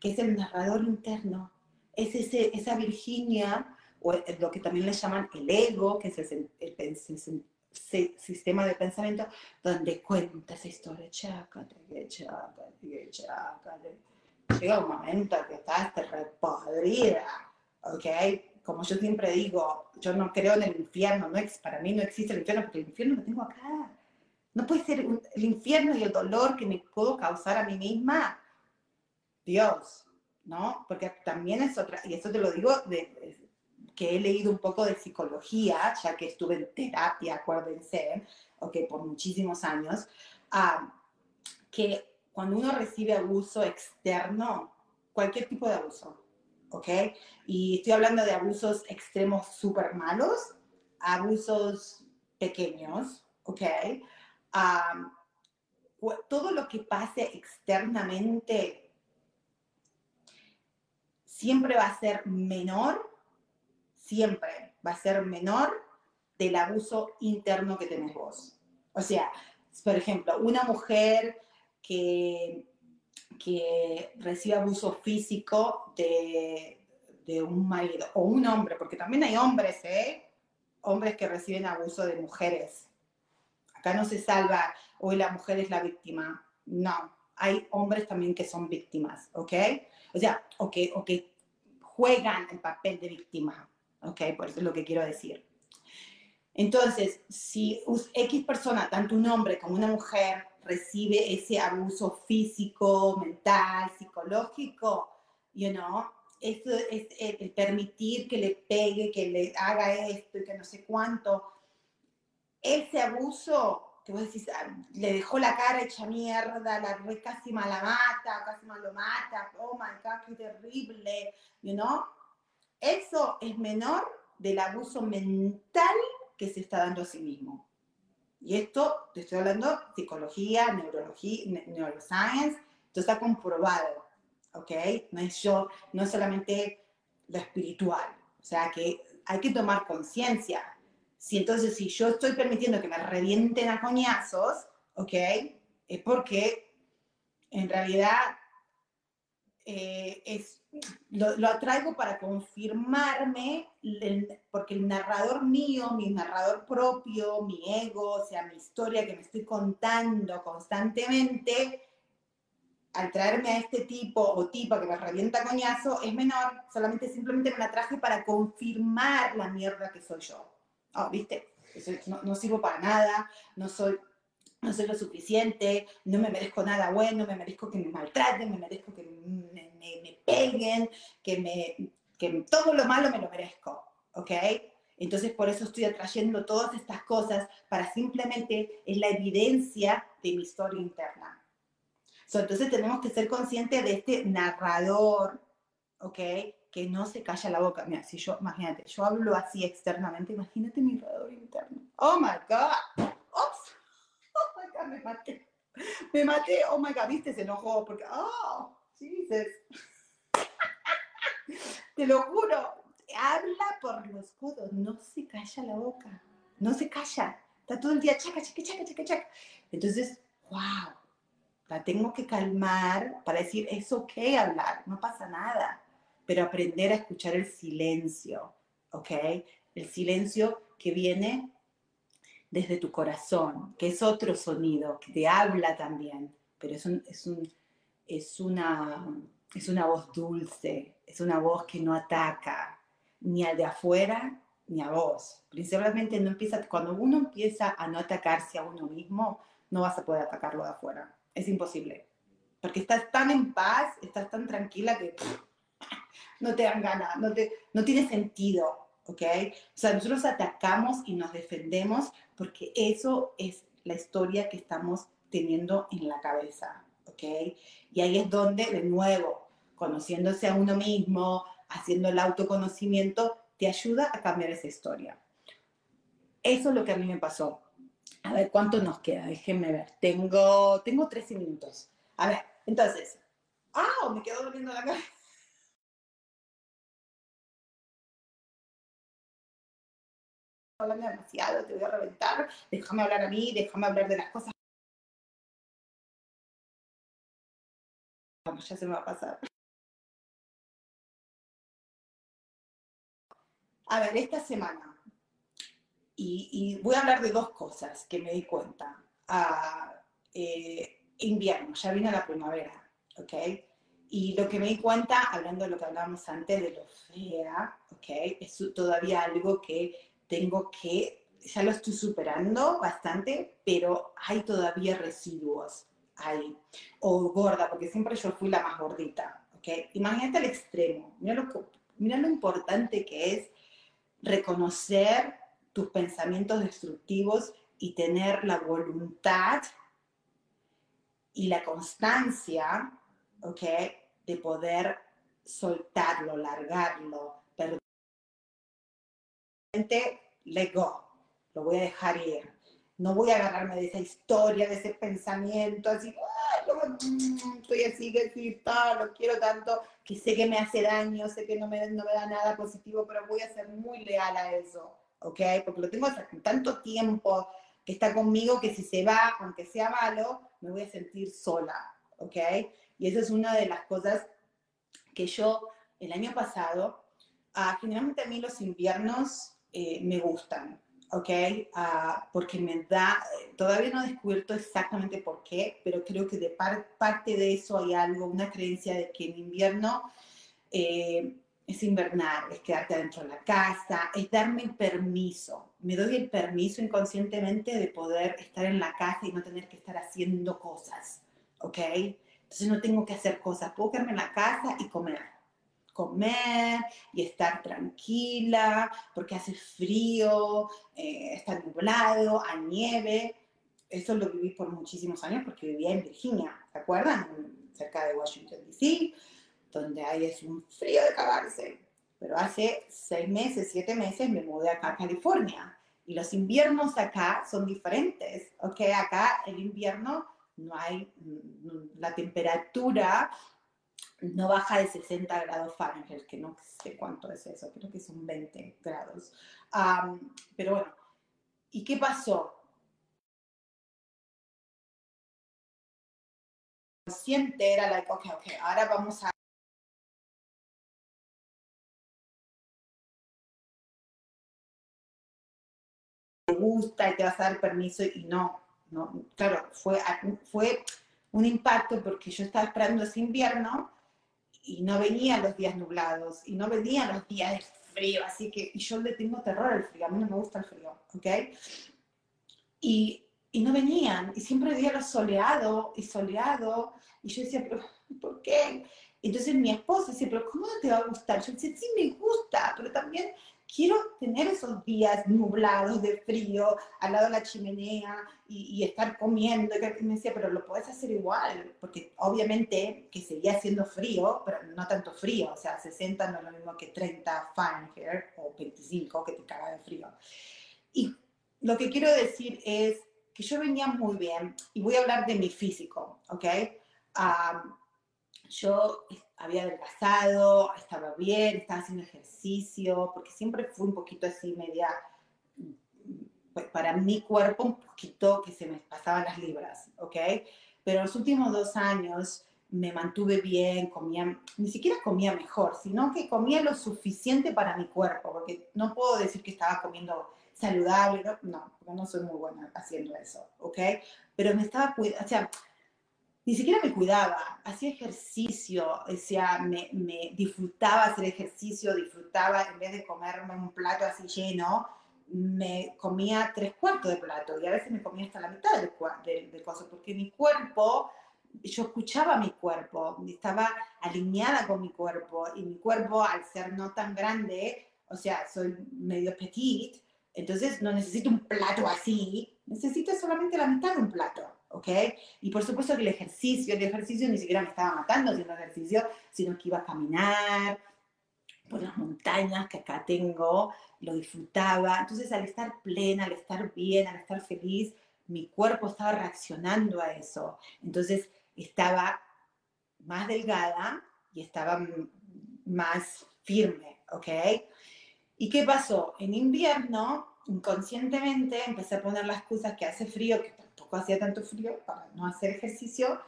que es el narrador interno, es ese, esa Virginia, o lo que también le llaman el ego, que es el, sistema de pensamiento donde cuenta esa historia, chácate, chácate, chácate. Llega un momento que estás repodrida, ¿ok? Como yo siempre digo, yo no creo en el infierno, no, para mí no existe el infierno porque el infierno lo tengo acá. No puede ser el infierno y el dolor que me puedo causar a mí misma. Dios, ¿no? Porque también es otra, y eso te lo digo de, que he leído un poco de psicología, ya que estuve en terapia, acuérdense, ok, por muchísimos años, ah, que cuando uno recibe abuso externo, cualquier tipo de abuso, ok, y estoy hablando de abusos extremos súper malos, abusos pequeños, ok, ah, todo lo que pase externamente siempre va a ser menor siempre va a ser menor del abuso interno que tenés vos. O sea, por ejemplo, una mujer que, que recibe abuso físico de, de un marido, o un hombre, porque también hay hombres, ¿eh? Hombres que reciben abuso de mujeres. Acá no se salva, hoy la mujer es la víctima. No, hay hombres también que son víctimas, ¿ok? O sea, o que, juegan el papel de víctima. ¿ok? Por eso es lo que quiero decir. Entonces, si X persona, tanto un hombre como una mujer, recibe ese abuso físico, mental, psicológico, you know, eso es el, permitir que le pegue, que le haga esto y que no sé cuánto, ese abuso que vos decís, ah, le dejó la cara hecha mierda, la casi mal la mata, casi mal lo mata, oh my god, qué terrible, you know, eso es menor del abuso mental que se está dando a sí mismo. Y esto, te estoy hablando psicología, neurología, neuroscience, esto está comprobado, ¿ok? No es yo, no es solamente lo espiritual. O sea que hay que tomar conciencia. Si entonces, si yo estoy permitiendo que me revienten a coñazos, ¿ok? Es porque en realidad eh, es, lo, lo, atraigo para confirmarme, porque el narrador mío, mi narrador propio, mi ego, o sea, mi historia que me estoy contando constantemente, al traerme a este tipo o tipo que me revienta coñazo, es menor, solamente simplemente me la traje para confirmar la mierda que soy yo. Oh, ¿Viste? No, no sirvo para nada, no soy no soy lo suficiente, no me merezco nada bueno, me merezco que me maltraten, me merezco que me, me, peguen, que, me, que todo lo malo me lo merezco, ¿ok? Entonces por eso estoy atrayendo todas estas cosas para simplemente es la evidencia de mi historia interna. entonces tenemos que ser conscientes de este narrador, ¿ok? Que no se calla la boca. Mira, si yo, imagínate, yo hablo así externamente, imagínate mi narrador interno. Oh my God. Oops me maté. Me maté, oh my god, viste, se enojó porque, oh, Jesus. Te lo juro, habla por los codos, no se calla la boca, no se calla. Está todo el día chaca, chaca, chaca, chaca, chaca. Entonces, wow, la tengo que calmar para decir, es ok hablar, no pasa nada, pero aprender a escuchar el silencio, ¿ok? El silencio que viene desde tu corazón, que es otro sonido, que te habla también, pero es, es, un, es, una, es una voz dulce, es una voz que no ataca ni al de afuera ni a vos. Principalmente no empieza, cuando uno empieza a no atacarse a uno mismo, no vas a poder atacarlo de afuera. Es imposible. Porque estás tan en paz, estás tan tranquila que no te dan ganas, no, te, no tiene sentido. ¿ok? O sea, nosotros atacamos y nos defendemos porque eso es la historia que estamos teniendo en la cabeza, ¿ok? Y ahí es donde, de nuevo, conociéndose a uno mismo, haciendo el autoconocimiento, te ayuda a cambiar esa historia. Eso es lo que a mí me pasó. A ver, ¿cuánto nos queda? Déjenme ver. Tengo, tengo 13 minutos. A ver, entonces. ¡Ah! Me quedo doliendo la cabeza. Hablando demasiado, te voy a reventar, déjame hablar a mí, déjame hablar de las cosas. Vamos, ya se me va a pasar. A ver, esta semana, y, voy a hablar de dos cosas que me di cuenta. Ah, eh, invierno, ya viene la primavera, ¿ok? Y lo que me di cuenta, hablando de lo que hablábamos antes, de lo fea, ¿ok? Es todavía algo que tengo que, ya lo estoy superando bastante, pero hay todavía residuos ahí. O gorda, porque siempre yo fui la más gordita, ¿ok? Imagínate el extremo. Mira lo, mira lo importante que es reconocer tus pensamientos destructivos y tener la voluntad y la constancia, ¿ok? De poder soltarlo, largarlo, perdón. Let go, lo voy a dejar ir. No voy a agarrarme de esa historia, de ese pensamiento, así, mm, estoy así, que sí, lo quiero tanto, que sé que me hace daño, sé que no me, no me da nada positivo, pero voy a ser muy leal a eso, ¿ok? Porque lo tengo hace tanto tiempo que está conmigo que si se va, aunque sea malo, me voy a sentir sola, ¿ok? Y esa es una de las cosas que yo el año pasado, ah, generalmente a mí los inviernos eh, me gustan, ¿ok? Ah, porque me da, todavía no he descubierto exactamente por qué, pero creo que de parte de eso hay algo, una creencia de que en invierno eh, es invernar, es quedarte adentro de la casa, es darme permiso. Me doy el permiso inconscientemente de poder estar en la casa y no tener que estar haciendo cosas, ¿ok? Entonces no tengo que hacer cosas, puedo quedarme en la casa y comer. Comer y estar tranquila porque hace frío, eh, está nublado, hay nieve. Eso lo viví por muchísimos años porque vivía en Virginia, ¿se acuerdan? Cerca de Washington, D.C donde hay es un frío de cagarse. Pero hace seis meses, siete meses me mudé acá a California y los inviernos acá son diferentes, ¿ok? Acá el invierno no hay, mm, la temperatura no baja de 60 grados Fahrenheit, que no sé cuánto es eso, creo que son 20 grados. pero bueno, ¿y qué pasó? Siente era like, ok, ok, ahora vamos a gusta y te vas a dar permiso y no, no, claro, fue, fue un impacto porque yo estaba esperando ese invierno y no venían los días nublados y no venían los días de frío, así que y yo le tengo terror al frío, a mí no me gusta el frío, ¿ok? Y, y no venían, y siempre veía lo soleado y soleado, y yo decía, pero ¿por qué? Entonces mi esposa decía, pero ¿cómo no te va a gustar? Yo decía, sí me gusta, pero también quiero tener esos días nublados de frío al lado de la chimenea y, estar comiendo. Y me decía, pero lo puedes hacer igual, porque obviamente que seguía haciendo frío, pero no tanto frío, o sea, 60 no es lo mismo que 30 Fahrenheit o 25 que te caga de frío. Y lo que quiero decir es que yo venía muy bien, y voy a hablar de mi físico, ¿ok? yo había adelgazado, estaba bien, estaba haciendo ejercicio, porque siempre fui un poquito así media, pues, para mi cuerpo un poquito que se me pasaban las libras, ¿ok? Pero los últimos dos años me mantuve bien, comía, ni siquiera comía mejor, sino que comía lo suficiente para mi cuerpo, porque no puedo decir que estaba comiendo saludable, no, no no soy muy buena haciendo eso, ¿ok? Pero me estaba cuidando, o sea, ni siquiera me cuidaba, hacía ejercicio, o sea, me, me, disfrutaba hacer ejercicio, disfrutaba, en vez de comerme un plato así lleno, me comía tres cuartos de plato y a veces me comía hasta la mitad del, del, del coso, porque mi cuerpo, yo escuchaba mi cuerpo, estaba alineada con mi cuerpo y mi cuerpo al ser no tan grande, o sea, soy medio petit, entonces no necesito un plato así, necesito solamente la mitad de un plato. ¿Ok? Y por supuesto que el ejercicio, el ejercicio ni siquiera me estaba matando haciendo ejercicio, sino que iba a caminar por las montañas que acá tengo, lo disfrutaba. Entonces al estar plena, al estar bien, al estar feliz, mi cuerpo estaba reaccionando a eso. Entonces estaba más delgada y estaba más firme, ¿ok? ¿Y qué pasó? En invierno, inconscientemente, empecé a poner las cosas que hace frío, que tampoco hacía tanto frío para no hacer ejercicio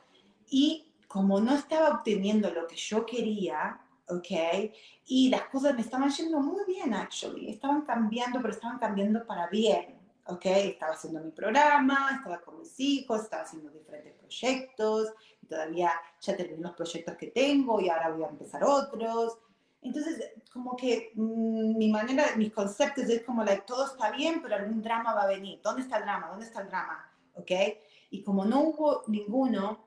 y como no estaba obteniendo lo que yo quería, ¿ok? Y las cosas me estaban yendo muy bien, actually. Estaban cambiando, pero estaban cambiando para bien, ¿ok? Estaba haciendo mi programa, estaba con mis hijos, estaba haciendo diferentes proyectos, y todavía ya terminé los proyectos que tengo y ahora voy a empezar otros. Entonces, como que mm, mi manera, mis conceptos es como, like, todo está bien, pero algún drama va a venir. ¿Dónde está el drama? ¿Dónde está el drama? ¿Ok? Y como no hubo ninguno,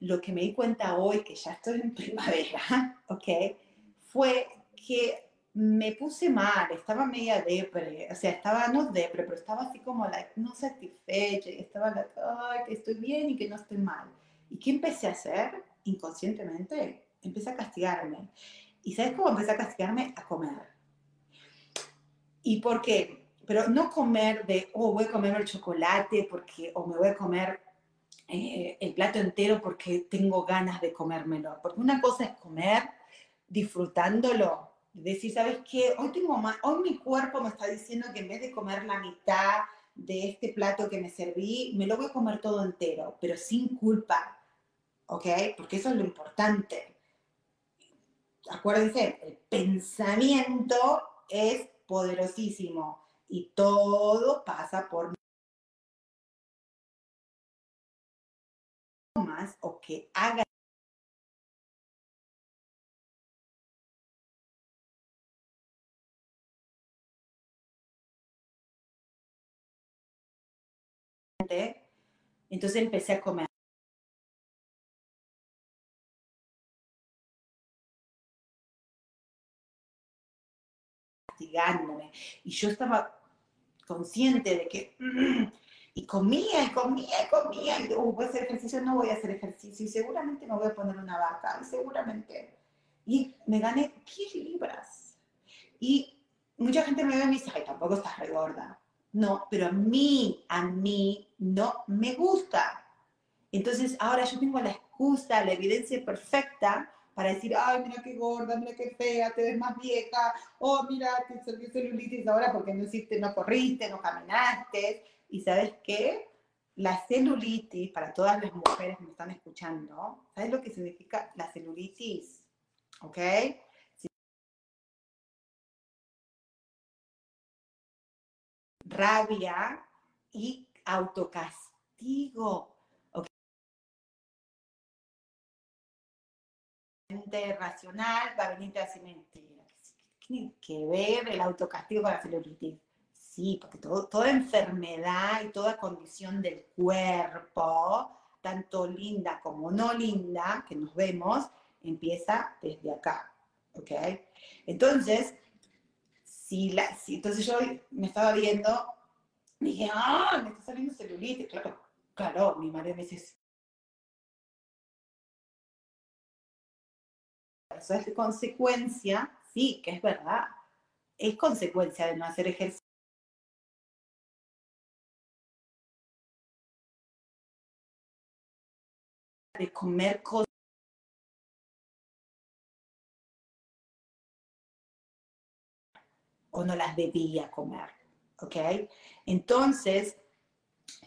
lo que me di cuenta hoy, que ya estoy en primavera, ¿ok? Fue que me puse mal, estaba media depre, o sea, estaba no depre, pero estaba así como like, no satisfecha, estaba like, ay, que estoy bien y que no estoy mal. ¿Y qué empecé a hacer inconscientemente? Empecé a castigarme. ¿Y sabes cómo empecé a castigarme? A comer. ¿Y por qué? Pero no comer de, oh, voy a comer el chocolate porque, o me voy a comer eh, el plato entero porque tengo ganas de comérmelo. Porque una cosa es comer disfrutándolo, decir, ¿sabes qué? Hoy, tengo más, hoy mi cuerpo me está diciendo que en vez de comer la mitad de este plato que me serví, me lo voy a comer todo entero, pero sin culpa, ¿ok? Porque eso es lo importante. Acuérdense, el pensamiento es poderosísimo y todo pasa por más o que haga entonces empecé a comer. y yo estaba consciente de que y comía y comía y comía. Y uh, voy a hacer ejercicio, no voy a hacer ejercicio. Y seguramente me voy a poner una vaca, y seguramente. Y me gané 10 libras. Y mucha gente me ve y me dice, ay, tampoco estás regorda. No, pero a mí, a mí no me gusta. Entonces ahora yo tengo la excusa, la evidencia perfecta para decir, ay, mira qué gorda, mira qué fea, te ves más vieja, oh, mira, te salió celulitis ahora porque no hiciste, no corriste, no caminaste, y sabes qué? La celulitis, para todas las mujeres que me están escuchando, ¿sabes lo que significa la celulitis? ¿Ok? Rabia y autocastigo. ¿Ok? racional va a venir a decir mentira. ¿Qué tiene que ver el autocastigo con la celulitis? Sí, porque toda enfermedad y toda condición del cuerpo, tanto linda como no linda, que nos vemos, empieza desde acá. ¿Ok? Entonces, si la, si, entonces yo me estaba viendo, dije, ah, me está saliendo celulitis. Claro, claro, mi madre me dice, eso es consecuencia, sí, que es verdad, es consecuencia de no hacer ejercicio de comer cosas o no las debía comer, ¿ok? Entonces,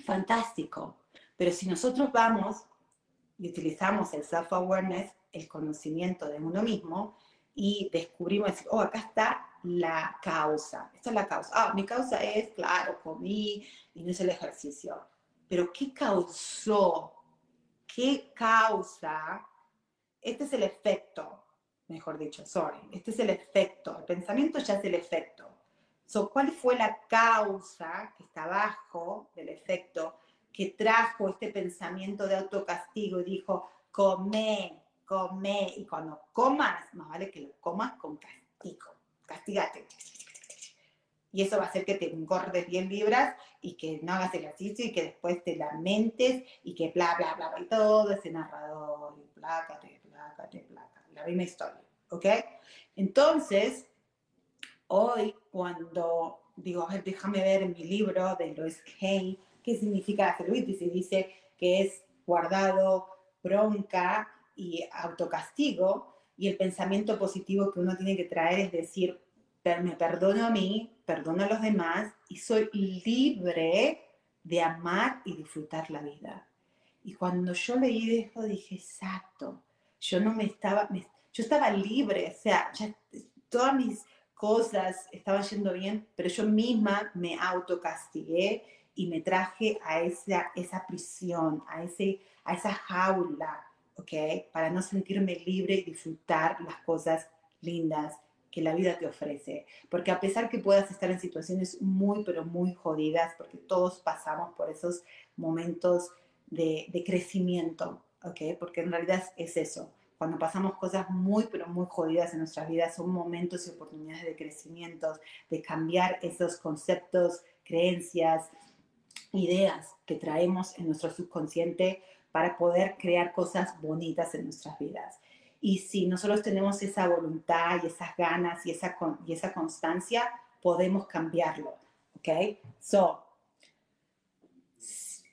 fantástico. Pero si nosotros vamos y utilizamos el self-awareness, el conocimiento de uno mismo, y descubrimos, oh, acá está la causa. Esta es la causa. Ah, mi causa es, claro, comí y no hice el ejercicio. Pero ¿qué causó qué causa, este es el efecto, mejor dicho, sorry, este es el efecto, el pensamiento ya es el efecto. So, ¿Cuál fue la causa que está abajo del efecto que trajo este pensamiento de autocastigo y dijo, come, come, y cuando comas, más vale que lo comas con castigo, castigate y eso va a hacer que te engordes 10 libras y que no hagas ejercicio y que después te lamentes y que bla, bla, bla, y todo ese narrador, y plácate, plácate, plácate, la misma historia, ¿ok? Entonces, hoy cuando digo, a ver, déjame ver mi libro de Lois Kane qué significa la celulitis y dice que es guardado, bronca y autocastigo y el pensamiento positivo que uno tiene que traer es decir, me perdono a mí, perdono a los demás y soy libre de amar y disfrutar la vida. Y cuando yo leí esto dije, exacto, yo no me estaba, yo estaba libre, o sea, ya todas mis cosas estaban yendo bien, pero yo misma me autocastigué y me traje a esa, esa prisión, a, ese, a esa jaula, ¿ok? Para no sentirme libre y disfrutar las cosas lindas que la vida te ofrece. Porque a pesar que puedas estar en situaciones muy, pero muy jodidas, porque todos pasamos por esos momentos de, de crecimiento, ¿ok? Porque en realidad es eso. Cuando pasamos cosas muy, pero muy jodidas en nuestras vidas, son momentos y oportunidades de crecimiento, de cambiar esos conceptos, creencias, ideas que traemos en nuestro subconsciente para poder crear cosas bonitas en nuestras vidas. Y si nosotros tenemos esa voluntad y esas ganas y esa, y esa constancia, podemos cambiarlo. ¿Ok? So,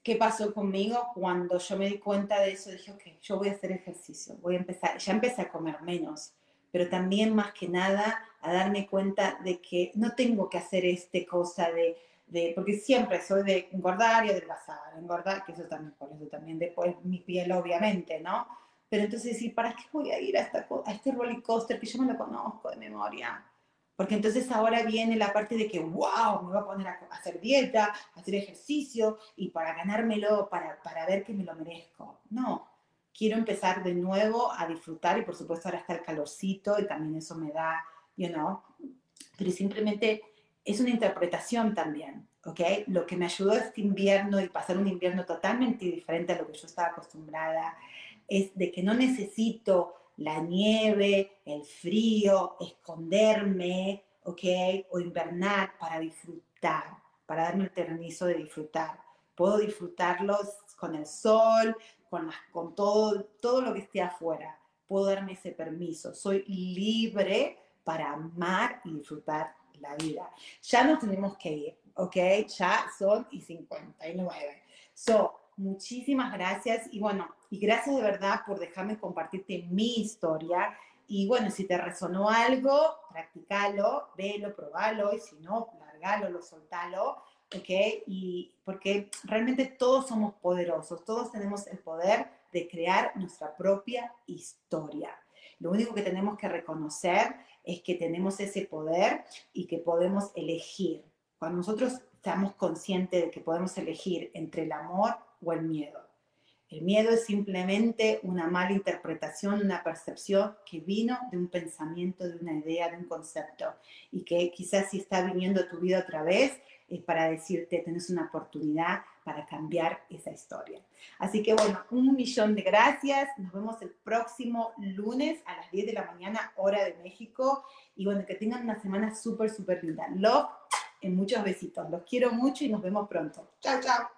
¿qué pasó conmigo? Cuando yo me di cuenta de eso, dije, ok, yo voy a hacer ejercicio, voy a empezar, ya empecé a comer menos, pero también más que nada a darme cuenta de que no tengo que hacer este cosa de, de porque siempre soy de engordar y adelgazar, engordar, que eso también, por eso también después mi piel obviamente, ¿no? Pero entonces decir, ¿para qué voy a ir a, esta, a este roller coaster que yo me lo conozco de memoria? Porque entonces ahora viene la parte de que, wow, me voy a poner a hacer dieta, a hacer ejercicio y para ganármelo, para, para ver que me lo merezco. No, quiero empezar de nuevo a disfrutar y por supuesto ahora está el calorcito y también eso me da, you know, pero simplemente es una interpretación también, ¿ok? Lo que me ayudó este invierno y pasar un invierno totalmente diferente a lo que yo estaba acostumbrada es de que no necesito la nieve, el frío, esconderme, ¿ok? O invernar para disfrutar, para darme el permiso de disfrutar. Puedo disfrutarlos con el sol, con, con todo, todo lo que esté afuera. Puedo darme ese permiso. Soy libre para amar y disfrutar la vida. Ya nos tenemos que ir, ¿ok? Ya son y 59. So, muchísimas gracias y bueno, y gracias de verdad por dejarme compartirte mi historia. Y bueno, si te resonó algo, practicalo, velo, probalo, y si no, largalo, lo soltalo, ¿ok? Y porque realmente todos somos poderosos, todos tenemos el poder de crear nuestra propia historia. Lo único que tenemos que reconocer es que tenemos ese poder y que podemos elegir. Cuando nosotros estamos conscientes de que podemos elegir entre el amor o el miedo. El miedo es simplemente una mala interpretación, una percepción que vino de un pensamiento, de una idea, de un concepto y que quizás si está viniendo a tu vida otra vez es para decirte, tienes una oportunidad para cambiar esa historia. Así que bueno, un millón de gracias. Nos vemos el próximo lunes a las 10 de la mañana, hora de México. Y bueno, que tengan una semana súper, súper linda. Love en muchos besitos. Los quiero mucho y nos vemos pronto. Chao, chao.